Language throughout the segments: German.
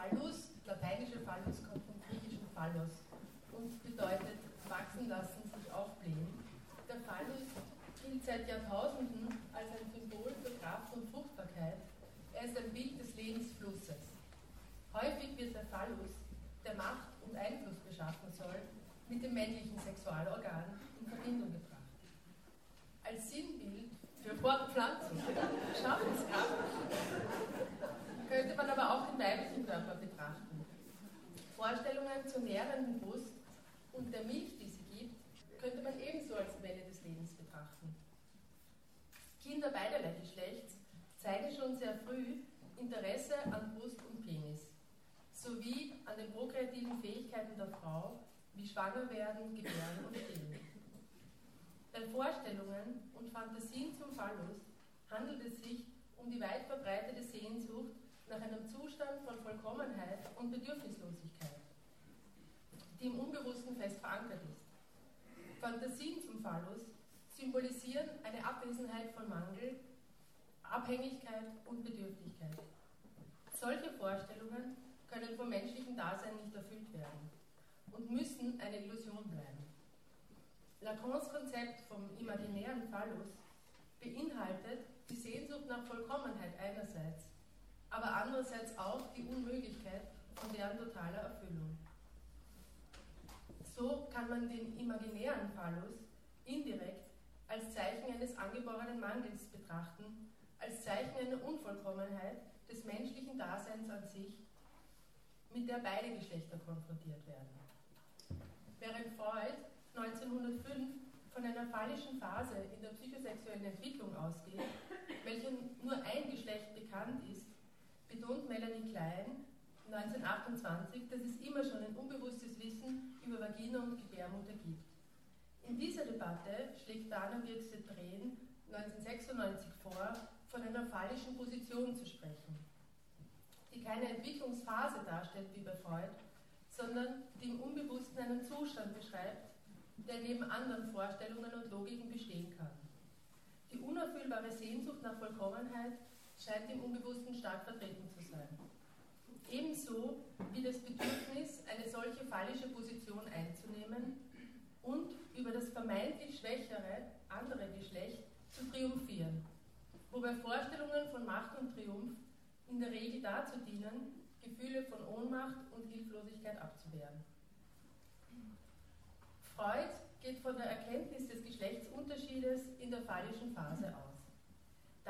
Phallus, lateinische Phallus kommt vom griechischen Phallos und bedeutet wachsen lassen, sich aufblähen. Der Phallus gilt seit Jahrtausenden als ein Symbol für Kraft und Fruchtbarkeit. Er ist ein Bild des Lebensflusses. Häufig wird der Phallus, der Macht und Einfluss beschaffen soll, mit dem männlichen Sexualorgan in Verbindung gebracht. Als Sinnbild für Fortpflanzung, Schaffenskraft, könnte man aber auch den weiblichen Körper betrachten. Vorstellungen zur nährenden Brust und der Milch, die sie gibt, könnte man ebenso als Quelle des Lebens betrachten. Kinder beiderlei Geschlechts zeigen schon sehr früh Interesse an Brust und Penis, sowie an den prokreativen Fähigkeiten der Frau, wie schwanger werden, gebären und stillen. Bei Vorstellungen und Fantasien zum Phallus handelt es sich um die weit verbreitete Sehnsucht nach einem Zustand von Vollkommenheit und Bedürfnislosigkeit, die im Unbewussten fest verankert ist. Fantasien zum Phallus symbolisieren eine Abwesenheit von Mangel, Abhängigkeit und Bedürftigkeit. Solche Vorstellungen können vom menschlichen Dasein nicht erfüllt werden und müssen eine Illusion bleiben. Lacans Konzept vom imaginären Phallus beinhaltet die Sehnsucht nach Vollkommenheit einerseits, aber andererseits auch die Unmöglichkeit von deren totaler Erfüllung. So kann man den imaginären Phallus indirekt als Zeichen eines angeborenen Mangels betrachten, als Zeichen einer Unvollkommenheit des menschlichen Daseins an sich, mit der beide Geschlechter konfrontiert werden. Während Freud 1905 von einer phallischen Phase in der psychosexuellen Entwicklung ausgeht, welcher nur ein Geschlecht bekannt ist, betont Melanie Klein 1928, dass es immer schon ein unbewusstes Wissen über Vagina und Gebärmutter gibt. In dieser Debatte schlägt Dana Birkse Drehn 1996 vor, von einer phallischen Position zu sprechen, die keine Entwicklungsphase darstellt wie bei Freud, sondern die im Unbewussten einen Zustand beschreibt, der neben anderen Vorstellungen und Logiken bestehen kann. Die unerfüllbare Sehnsucht nach Vollkommenheit scheint im Unbewussten stark vertreten zu sein. Ebenso wie das Bedürfnis, eine solche phallische Position einzunehmen und über das vermeintlich schwächere andere Geschlecht zu triumphieren, wobei Vorstellungen von Macht und Triumph in der Regel dazu dienen, Gefühle von Ohnmacht und Hilflosigkeit abzuwehren. Freud geht von der Erkenntnis des Geschlechtsunterschiedes in der phallischen Phase aus.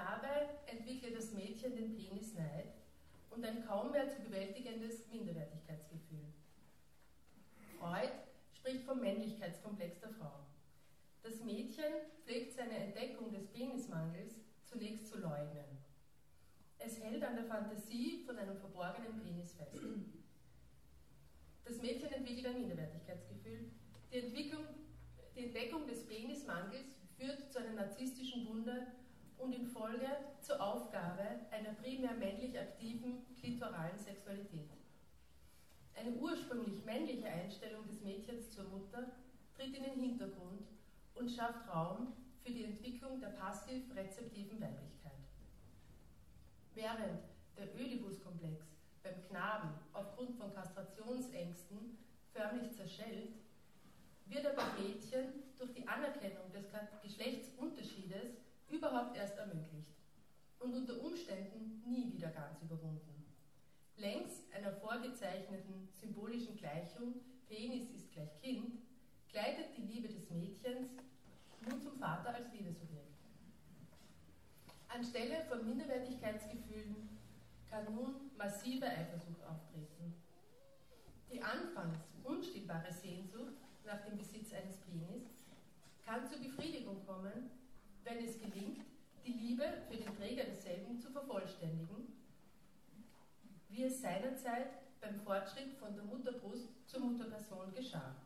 Dabei entwickelt das Mädchen den Penisneid und ein kaum mehr zu bewältigendes Minderwertigkeitsgefühl. Freud spricht vom Männlichkeitskomplex der Frau. Das Mädchen pflegt seine Entdeckung des Penismangels zunächst zu leugnen. Es hält an der Fantasie von einem verborgenen Penis fest. Das Mädchen entwickelt ein Minderwertigkeitsgefühl, die, die Entdeckung des Penismangels führt zu einer narzisstischen Wunde und in Folge zur Aufgabe einer primär männlich aktiven klitoralen Sexualität. Eine ursprünglich männliche Einstellung des Mädchens zur Mutter tritt in den Hintergrund und schafft Raum für die Entwicklung der passiv-rezeptiven Weiblichkeit. Während der Oedipus-Komplex beim Knaben aufgrund von Kastrationsängsten förmlich zerschellt, wird aber Mädchen durch die Anerkennung des Geschlechtsunterschiedes überhaupt erst ermöglicht und unter Umständen nie wieder ganz überwunden. Längs einer vorgezeichneten symbolischen Gleichung, Penis ist gleich Kind, gleitet die Liebe des Mädchens nun zum Vater als Liebesobjekt. Anstelle von Minderwertigkeitsgefühlen kann nun massive Eifersucht auftreten. Die anfangs unstillbare Sehnsucht nach dem Besitz eines Penis, kann zur Befriedigung kommen, wenn es gelingt, die Liebe für den Träger desselben zu vervollständigen, wie es seinerzeit beim Fortschritt von der Mutterbrust zur Mutterperson geschah.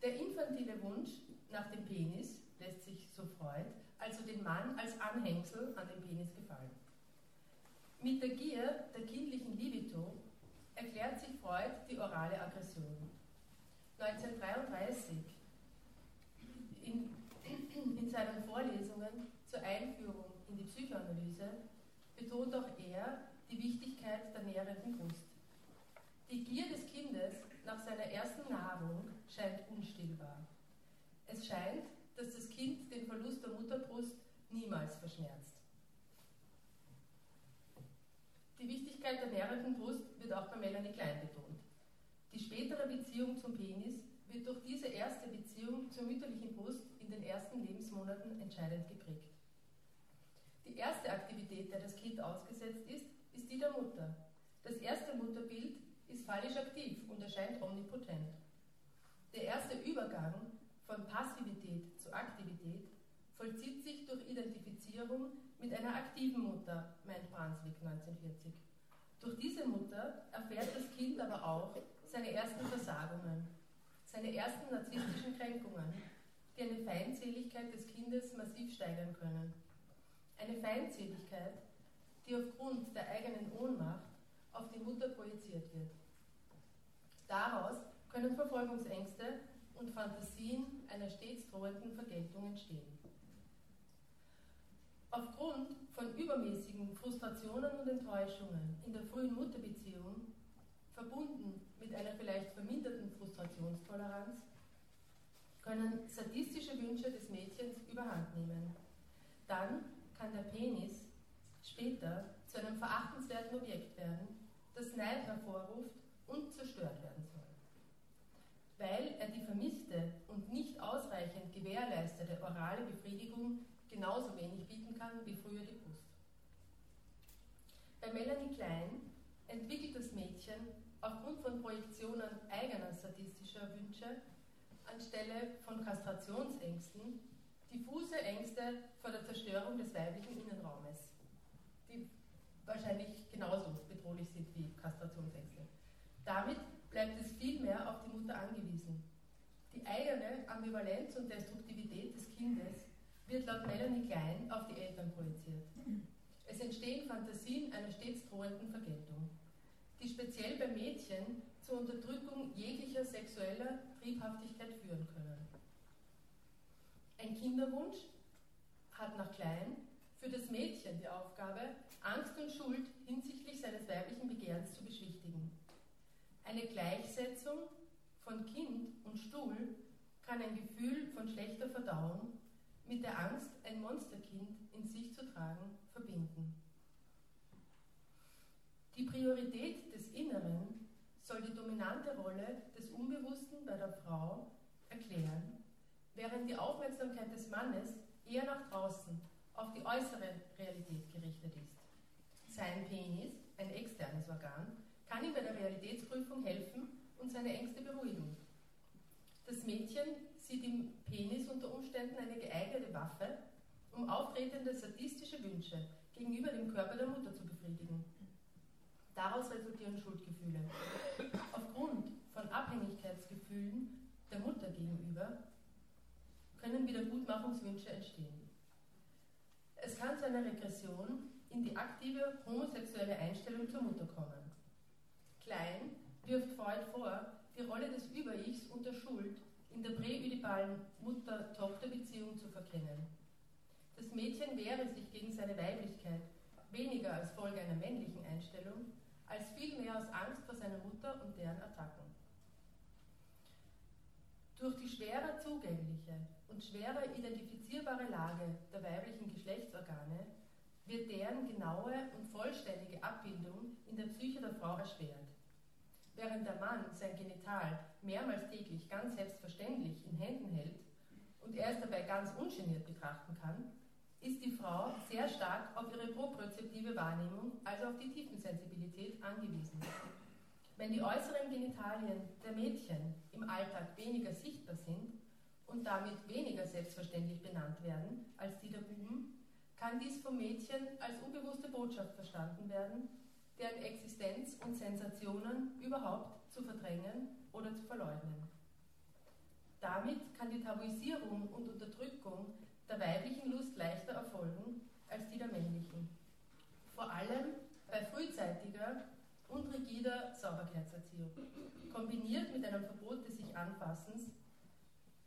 Der infantile Wunsch nach dem Penis lässt sich, so Freud, also den Mann als Anhängsel an den Penis gefallen. Mit der Gier der kindlichen Libido erklärt sich Freud die orale Aggression. 1933 in, in seinen Vorlesungen zur Einführung in die Psychoanalyse betont auch er die Wichtigkeit der nährenden Brust. Die Gier des Kindes nach seiner ersten Nahrung scheint unstillbar. Es scheint, dass das Kind den Verlust der Mutterbrust niemals verschmerzt. Die Wichtigkeit der nährenden Brust wird auch bei Melanie Klein betont. Die spätere Beziehung zum Penis wird durch diese erste Beziehung zur mütterlichen Brust den ersten Lebensmonaten entscheidend geprägt. Die erste Aktivität, der das Kind ausgesetzt ist, ist die der Mutter. Das erste Mutterbild ist phallisch aktiv und erscheint omnipotent. Der erste Übergang von Passivität zu Aktivität vollzieht sich durch Identifizierung mit einer aktiven Mutter, meint Brunswick 1940. Durch diese Mutter erfährt das Kind aber auch seine ersten Versagungen, seine ersten narzisstischen Kränkungen, die eine Feindseligkeit des Kindes massiv steigern können. Eine Feindseligkeit, die aufgrund der eigenen Ohnmacht auf die Mutter projiziert wird. Daraus können Verfolgungsängste und Fantasien einer stets drohenden Vergeltung entstehen. Aufgrund von übermäßigen Frustrationen und Enttäuschungen in der frühen Mutterbeziehung, verbunden mit einer vielleicht verminderten Frustrationstoleranz, können sadistische Wünsche des Mädchens überhand nehmen. Dann kann der Penis später zu einem verachtenswerten Objekt werden, das Neid hervorruft und zerstört werden soll. Weil er die vermisste und nicht ausreichend gewährleistete orale Befriedigung genauso wenig bieten kann wie früher die Brust. Bei Melanie Klein entwickelt das Mädchen aufgrund von Projektionen eigener sadistischer Wünsche anstelle von Kastrationsängsten diffuse Ängste vor der Zerstörung des weiblichen Innenraumes, die wahrscheinlich genauso bedrohlich sind wie Kastrationsängste. Damit bleibt es vielmehr auf die Mutter angewiesen. Die eigene Ambivalenz und Destruktivität des Kindes wird laut Melanie Klein auf die Eltern projiziert. Es entstehen Fantasien einer stets drohenden Vergeltung, die speziell bei Mädchen zur Unterdrückung jeglicher sexueller Triebhaftigkeit führen können. Ein Kinderwunsch hat nach Klein für das Mädchen die Aufgabe, Angst und Schuld hinsichtlich seines weiblichen Begehrens zu beschwichtigen. Eine Gleichsetzung von Kind und Stuhl kann ein Gefühl von schlechter Verdauung mit der Angst, ein Monsterkind in sich zu tragen, verbinden. Die Priorität des Inneren soll die dominante Rolle des Unbewussten bei der Frau erklären, während die Aufmerksamkeit des Mannes eher nach draußen auf die äußere Realität gerichtet ist. Sein Penis, ein externes Organ, kann ihm bei der Realitätsprüfung helfen und seine Ängste beruhigen. Das Mädchen sieht im Penis unter Umständen eine geeignete Waffe, um auftretende sadistische Wünsche gegenüber dem Körper der Mutter zu befriedigen. Daraus resultieren Schuldgefühle. Aufgrund von Abhängigkeitsgefühlen der Mutter gegenüber können Wiedergutmachungswünsche entstehen. Es kann zu einer Regression in die aktive homosexuelle Einstellung zur Mutter kommen. Klein wirft Freud vor, die Rolle des Über-Ichs und der Schuld in der präödipalen Mutter-Tochter-Beziehung zu verkennen. Das Mädchen wehre sich gegen seine Weiblichkeit weniger als Folge einer männlichen Einstellung, als vielmehr aus Angst vor seiner Mutter und deren Attacken. Durch die schwerer zugängliche und schwerer identifizierbare Lage der weiblichen Geschlechtsorgane wird deren genaue und vollständige Abbildung in der Psyche der Frau erschwert. Während der Mann sein Genital mehrmals täglich ganz selbstverständlich in Händen hält und er es dabei ganz ungeniert betrachten kann, ist die Frau sehr stark auf ihre propriozeptive Wahrnehmung, also auf die Tiefensensibilität, angewiesen. Wenn die äußeren Genitalien der Mädchen im Alltag weniger sichtbar sind und damit weniger selbstverständlich benannt werden als die der Buben, kann dies vom Mädchen als unbewusste Botschaft verstanden werden, deren Existenz und Sensationen überhaupt zu verdrängen oder zu verleugnen. Damit kann die Tabuisierung und Unterdrückung der weiblichen Lust leichter erfolgen als die der männlichen. Vor allem bei frühzeitiger und rigider Sauberkeitserziehung. Kombiniert mit einem Verbot des sich Anfassens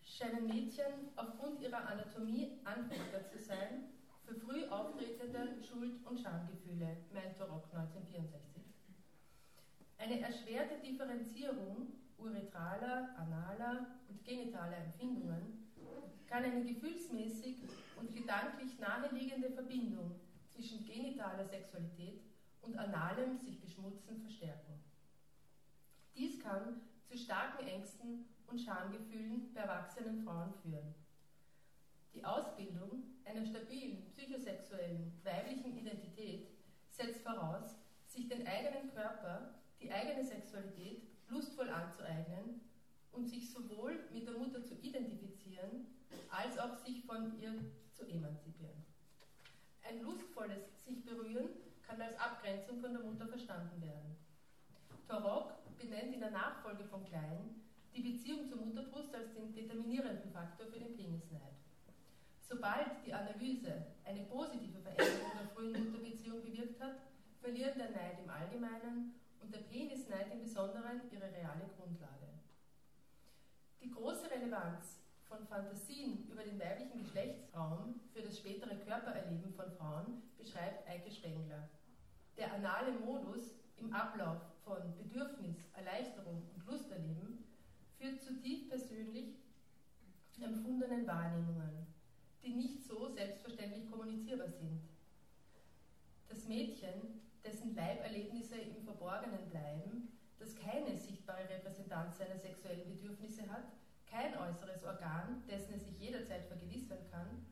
scheinen Mädchen aufgrund ihrer Anatomie anfälliger zu sein für früh auftretende Schuld- und Schamgefühle, meint Torok 1964. Eine erschwerte Differenzierung uretraler, analer und genitaler Empfindungen kann eine gefühlsmäßig und gedanklich naheliegende Verbindung zwischen genitaler Sexualität und analem sich beschmutzen verstärken. Dies kann zu starken Ängsten und Schamgefühlen bei erwachsenen Frauen führen. Die Ausbildung einer stabilen psychosexuellen weiblichen Identität setzt voraus, sich den eigenen Körper, die eigene Sexualität lustvoll anzueignen und sich sowohl mit der Mutter zu identifizieren, als auch sich von ihr zu emanzipieren. Ein lustvolles sich berühren kann als Abgrenzung von der Mutter verstanden werden. Torok benennt in der Nachfolge von Klein die Beziehung zur Mutterbrust als den determinierenden Faktor für den Penisneid. Sobald die Analyse eine positive Veränderung der frühen Mutterbeziehung bewirkt hat, verlieren der Neid im Allgemeinen und der Penisneid im Besonderen ihre reale Grundlage. Die große Relevanz von Fantasien über den weiblichen Geschlechtsraum für das spätere Körpererleben von Frauen beschreibt Eike Spengler. Der anale Modus im Ablauf von Bedürfnis, Erleichterung und Lusterleben führt zu tief persönlich empfundenen Wahrnehmungen, die nicht so selbstverständlich kommunizierbar sind. Das Mädchen, dessen Leiberlebnisse im Verborgenen bleiben, das keine sichtbare Repräsentanz seiner sexuellen Bedürfnisse hat, kein äußeres Organ, dessen es sich jederzeit vergewissern kann,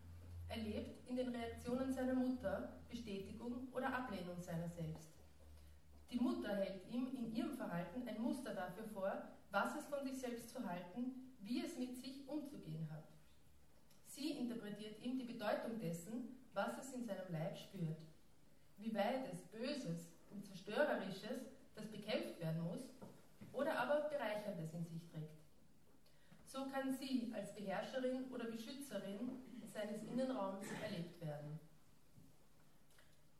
erlebt in den Reaktionen seiner Mutter Bestätigung oder Ablehnung seiner selbst. Die Mutter hält ihm in ihrem Verhalten ein Muster dafür vor, was es von sich selbst zu halten, wie es mit sich umzugehen hat. Sie interpretiert ihm die Bedeutung dessen, was es in seinem Leib spürt, wie weit es Böses und Zerstörerisches, das bekämpft werden muss, oder aber Bereicherndes in sich trägt. So kann sie als Beherrscherin oder Beschützerin seines Innenraums erlebt werden.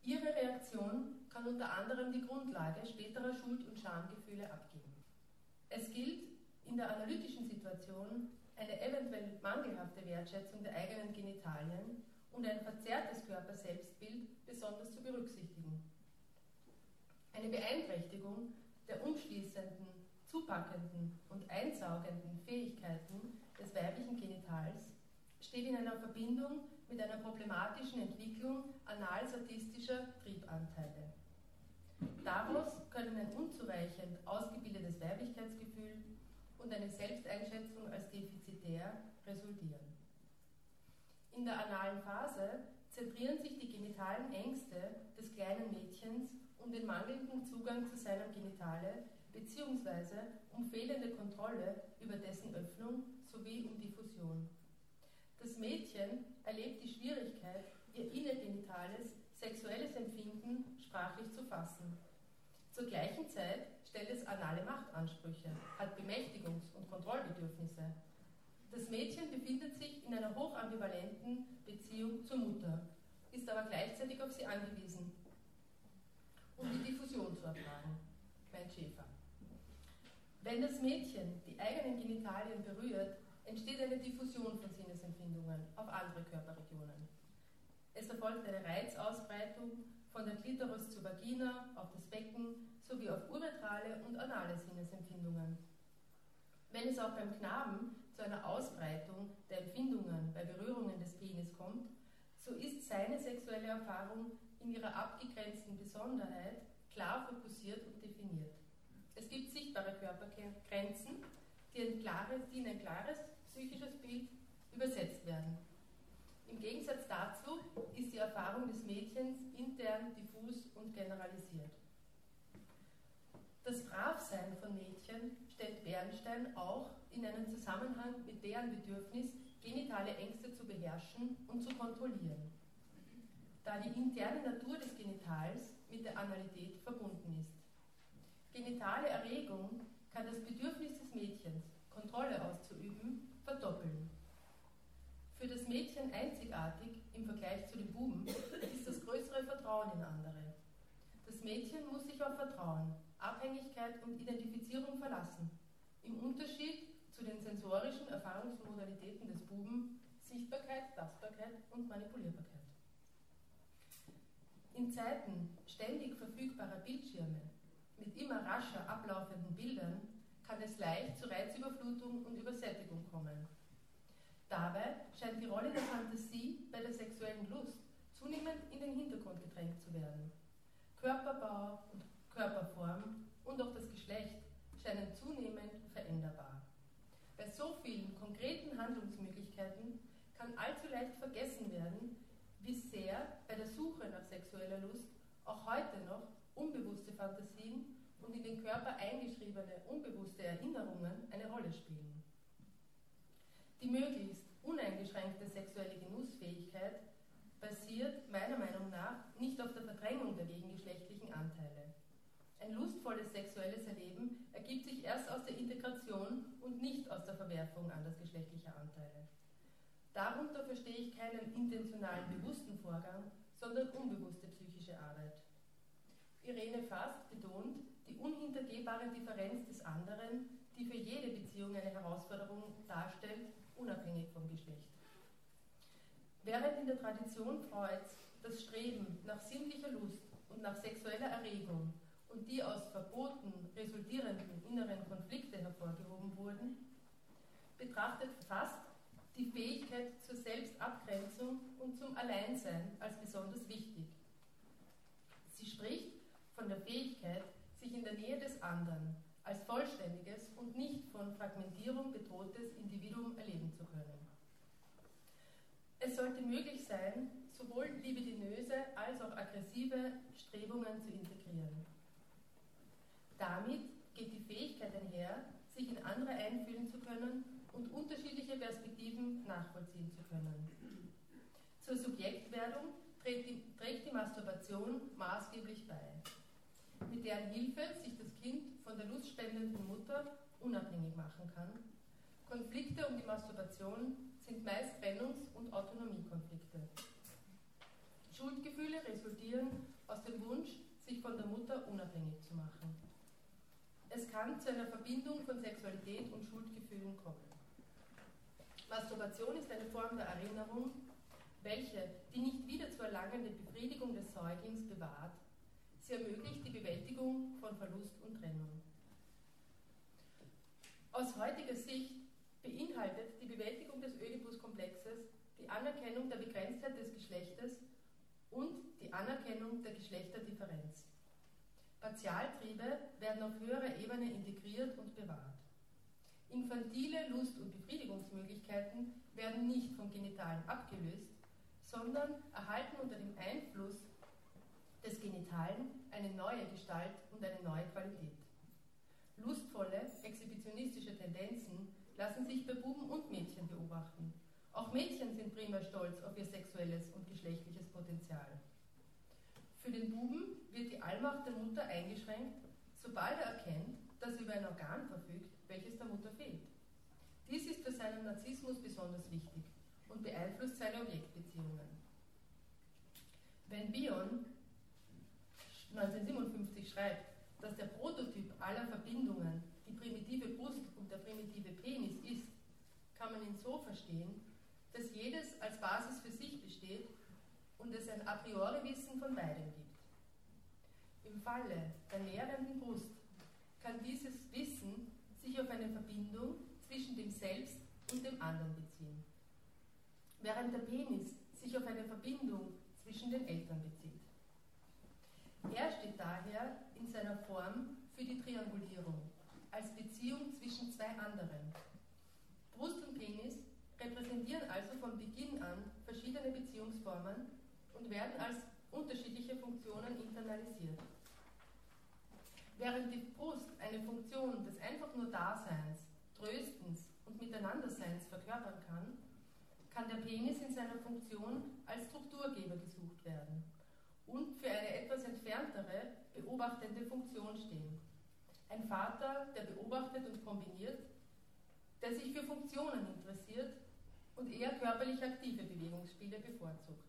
Ihre Reaktion kann unter anderem die Grundlage späterer Schuld- und Schamgefühle abgeben. Es gilt in der analytischen Situation eine eventuell mangelhafte Wertschätzung der eigenen Genitalien und ein verzerrtes Körperselbstbild besonders zu berücksichtigen. Eine Beeinträchtigung der umschließenden, zupackenden und einsaugenden Fähigkeiten des weiblichen Genitals steht in einer Verbindung mit einer problematischen Entwicklung analsadistischer Triebanteile. Daraus können ein unzureichend ausgebildetes Weiblichkeitsgefühl und eine Selbsteinschätzung als defizitär resultieren. In der analen Phase zentrieren sich die genitalen Ängste des kleinen Mädchens um den mangelnden Zugang zu seinem Genitale bzw. um fehlende Kontrolle über dessen Öffnung sowie um Diffusion. Das Mädchen erlebt die Schwierigkeit, ihr innergenitales sexuelles Empfinden sprachlich zu fassen. Zur gleichen Zeit stellt es anale Machtansprüche, hat Bemächtigungs- und Kontrollbedürfnisse. Das Mädchen befindet sich in einer hochambivalenten Beziehung zur Mutter, ist aber gleichzeitig auf sie angewiesen, um die Diffusion zu ertragen, meint Schäfer. Wenn das Mädchen die eigenen Genitalien berührt, entsteht eine Diffusion von Sinnesempfindungen auf andere Körperregionen. Es erfolgt eine Reizausbreitung von der Klitoris zur Vagina, auf das Becken sowie auf uretrale und anale Sinnesempfindungen. Wenn es auch beim Knaben zu einer Ausbreitung der Empfindungen bei Berührungen des Penis kommt, so ist seine sexuelle Erfahrung in ihrer abgegrenzten Besonderheit klar fokussiert und definiert. Es gibt sichtbare Körpergrenzen, die, ein klares, die in ein klares psychisches Bild übersetzt werden. Im Gegensatz dazu ist die Erfahrung des Mädchens intern, diffus und generalisiert. Das Bravsein von Mädchen stellt Bernstein auch in einen Zusammenhang mit deren Bedürfnis, genitale Ängste zu beherrschen und zu kontrollieren, da die interne Natur des Genitals mit der Analität verbunden ist. Genitale Erregung kann das Bedürfnis des Mädchens, Kontrolle auszuüben, verdoppeln. Für das Mädchen einzigartig im Vergleich zu den Buben ist das größere Vertrauen in andere. Das Mädchen muss sich auf Vertrauen, Abhängigkeit und Identifizierung verlassen. Im Unterschied zu den sensorischen Erfahrungsmodalitäten des Buben Sichtbarkeit, Tastbarkeit und Manipulierbarkeit. In Zeiten ständig verfügbarer Bildschirme mit immer rascher ablaufenden Bildern kann es leicht zu Reizüberflutung und Übersättigung kommen. Dabei scheint die Rolle der Fantasie bei der sexuellen Lust zunehmend in den Hintergrund gedrängt zu werden. Körperbau und Körperform und auch das Geschlecht scheinen zunehmend veränderbar. Bei so vielen konkreten Handlungsmöglichkeiten kann allzu leicht vergessen werden, wie sehr bei der Suche nach sexueller Lust auch heute noch unbewusste Fantasien und in den Körper eingeschriebene unbewusste Erinnerungen eine Rolle spielen. Die möglichst uneingeschränkte sexuelle Genussfähigkeit basiert meiner Meinung nach nicht auf der Verdrängung der gegengeschlechtlichen Anteile. Ein lustvolles sexuelles Erleben ergibt sich erst aus der Integration und nicht aus der Verwerfung andersgeschlechtlicher Anteile. Darunter verstehe ich keinen intentionalen bewussten Vorgang, sondern unbewusste psychische Arbeit. Irene Fast betont die unhintergehbare Differenz des anderen, die für jede Beziehung eine Herausforderung darstellt, unabhängig vom Geschlecht. Während in der Tradition Freuds das Streben nach sinnlicher Lust und nach sexueller Erregung und die aus Verboten resultierenden inneren Konflikte hervorgehoben wurden, betrachtet Fast die Fähigkeit zur Selbstabgrenzung und zum Alleinsein als besonders wichtig. Sie spricht von der Fähigkeit, sich in der Nähe des anderen als vollständiges und nicht von Fragmentierung bedrohtes Individuum erleben zu können. Es sollte möglich sein, sowohl libidinöse als auch aggressive Strebungen zu integrieren. Damit geht die Fähigkeit einher, sich in andere einfühlen zu können und unterschiedliche Perspektiven nachvollziehen zu können. Zur Subjektwerdung trägt die, trägt die Masturbation maßgeblich bei mit deren Hilfe sich das Kind von der lustspendenden Mutter unabhängig machen kann. Konflikte um die Masturbation sind meist Trennungs- und Autonomiekonflikte. Schuldgefühle resultieren aus dem Wunsch, sich von der Mutter unabhängig zu machen. Es kann zu einer Verbindung von Sexualität und Schuldgefühlen kommen. Masturbation ist eine Form der Erinnerung, welche die nicht wieder zu erlangende Befriedigung des Säuglings bewahrt Sie ermöglicht die Bewältigung von Verlust und Trennung. Aus heutiger Sicht beinhaltet die Bewältigung des Oedipus-Komplexes die Anerkennung der Begrenztheit des Geschlechtes und die Anerkennung der Geschlechterdifferenz. Partialtriebe werden auf höherer Ebene integriert und bewahrt. Infantile Lust- und Befriedigungsmöglichkeiten werden nicht vom Genitalen abgelöst, sondern erhalten unter dem Einfluss des Genitalen eine neue Gestalt und eine neue Qualität. Lustvolle, exhibitionistische Tendenzen lassen sich bei Buben und Mädchen beobachten. Auch Mädchen sind prima stolz auf ihr sexuelles und geschlechtliches Potenzial. Für den Buben wird die Allmacht der Mutter eingeschränkt, sobald er erkennt, dass er über ein Organ verfügt, welches der Mutter fehlt. Dies ist für seinen Narzissmus besonders wichtig und beeinflusst seine Objektbeziehungen. Wenn Bion 1957 schreibt, dass der Prototyp aller Verbindungen die primitive Brust und der primitive Penis ist, kann man ihn so verstehen, dass jedes als Basis für sich besteht und es ein a priori Wissen von beidem gibt. Im Falle der nährenden Brust kann dieses Wissen sich auf eine Verbindung zwischen dem Selbst und dem anderen beziehen, während der Penis sich auf eine Verbindung zwischen den Eltern bezieht. Er steht daher in seiner Form für die Triangulierung, als Beziehung zwischen zwei anderen. Brust und Penis repräsentieren also von Beginn an verschiedene Beziehungsformen und werden als unterschiedliche Funktionen internalisiert. Während die Brust eine Funktion des einfach nur Daseins, Tröstens und Miteinanderseins verkörpern kann, kann der Penis in seiner Funktion als Strukturgeber gesucht werden und für eine etwas entferntere, beobachtende Funktion stehen. Ein Vater, der beobachtet und kombiniert, der sich für Funktionen interessiert und eher körperlich aktive Bewegungsspiele bevorzugt.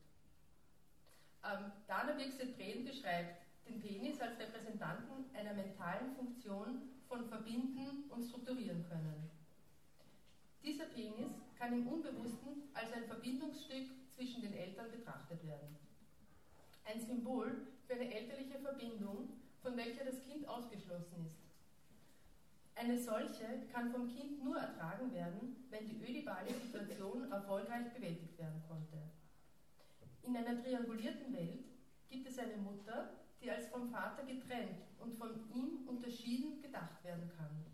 Ähm, Dana Birkse-Treden beschreibt den Penis als Repräsentanten einer mentalen Funktion von verbinden und strukturieren können. Dieser Penis kann im Unbewussten als ein Verbindungsstück zwischen den Eltern betrachtet werden. Ein Symbol für eine elterliche Verbindung, von welcher das Kind ausgeschlossen ist. Eine solche kann vom Kind nur ertragen werden, wenn die ödipale Situation erfolgreich bewältigt werden konnte. In einer triangulierten Welt gibt es eine Mutter, die als vom Vater getrennt und von ihm unterschieden gedacht werden kann.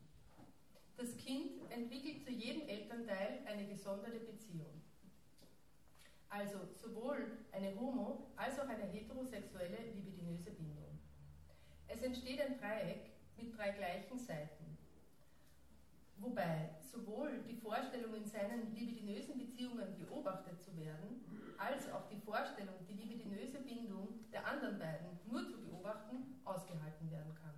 Das Kind entwickelt zu jedem Elternteil eine gesonderte Beziehung. Also sowohl eine homo- als auch eine heterosexuelle libidinöse Bindung. Es entsteht ein Dreieck mit drei gleichen Seiten. Wobei sowohl die Vorstellung, in seinen libidinösen Beziehungen beobachtet zu werden, als auch die Vorstellung, die libidinöse Bindung der anderen beiden nur zu beobachten, ausgehalten werden kann.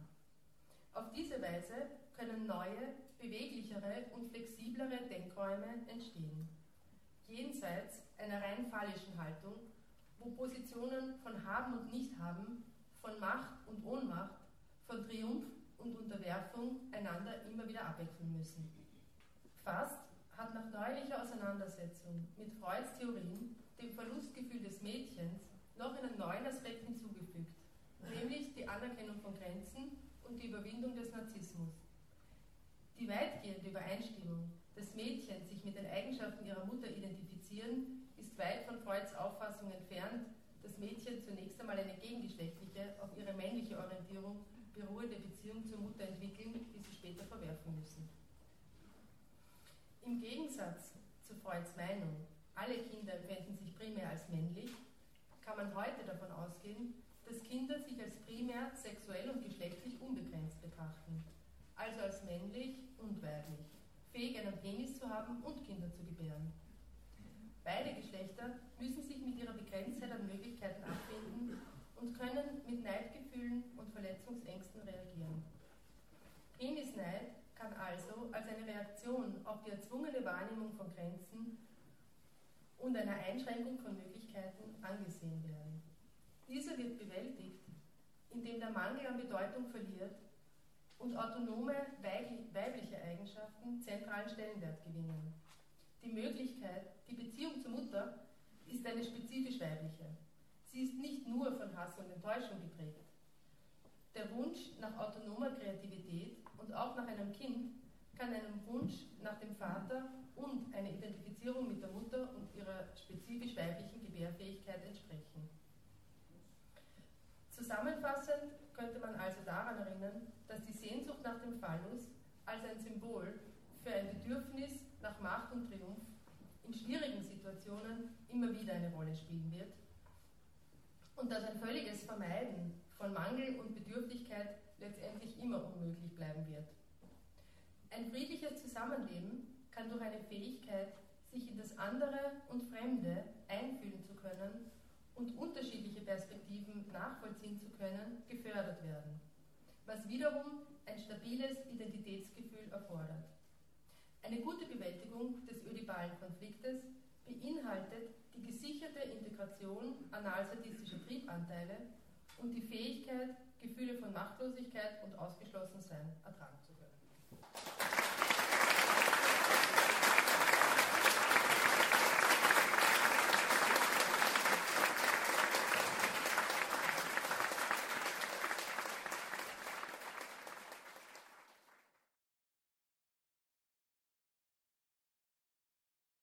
Auf diese Weise können neue, beweglichere und flexiblere Denkräume entstehen. Jenseits einer rein phallischen Haltung, wo Positionen von Haben und Nichthaben, von Macht und Ohnmacht, von Triumph und Unterwerfung einander immer wieder abwechseln müssen. Fast hat nach neuerlicher Auseinandersetzung mit Freuds Theorien dem Verlustgefühl des Mädchens noch einen neuen Aspekt hinzugefügt, nämlich die Anerkennung von Grenzen und die Überwindung des Narzissmus. Die weitgehende Übereinstimmung, dass Mädchen sich mit den Eigenschaften ihrer Mutter identifizieren, ist weit von Freuds Auffassung entfernt, dass Mädchen zunächst einmal eine gegengeschlechtliche, auf ihre männliche Orientierung beruhende Beziehung zur Mutter entwickeln, die sie später verwerfen müssen. Im Gegensatz zu Freuds Meinung, alle Kinder empfinden sich primär als männlich, kann man heute davon ausgehen, dass Kinder sich als primär sexuell und geschlechtlich unbegrenzt betrachten, also als männlich und weiblich, fähig einen Penis zu haben und Kinder zu gebären. Beide Geschlechter müssen sich mit ihrer Begrenztheit an Möglichkeiten abfinden und können mit Neidgefühlen und Verletzungsängsten reagieren. Penisneid kann also als eine Reaktion auf die erzwungene Wahrnehmung von Grenzen und einer Einschränkung von Möglichkeiten angesehen werden. Dieser wird bewältigt, indem der Mangel an Bedeutung verliert und autonome weibliche Eigenschaften zentralen Stellenwert gewinnen. Die Möglichkeit, die Beziehung zur Mutter ist eine spezifisch weibliche. Sie ist nicht nur von Hass und Enttäuschung geprägt. Der Wunsch nach autonomer Kreativität und auch nach einem Kind kann einem Wunsch nach dem Vater und einer Identifizierung mit der Mutter und ihrer spezifisch weiblichen Gebärfähigkeit entsprechen. Zusammenfassend könnte man also daran erinnern, dass die Sehnsucht nach dem Phallus als ein Symbol für ein Bedürfnis nach Macht und Triumph in schwierigen Situationen immer wieder eine Rolle spielen wird und dass ein völliges Vermeiden von Mangel und Bedürftigkeit letztendlich immer unmöglich bleiben wird. Ein friedliches Zusammenleben kann durch eine Fähigkeit, sich in das andere und Fremde einfühlen zu können und unterschiedliche Perspektiven nachvollziehen zu können, gefördert werden, was wiederum ein stabiles Identitätsgefühl erfordert. Eine gute Bewältigung des ödipalen Konfliktes beinhaltet die gesicherte Integration analsadistischer Triebanteile und die Fähigkeit, Gefühle von Machtlosigkeit und Ausgeschlossensein ertragen zu.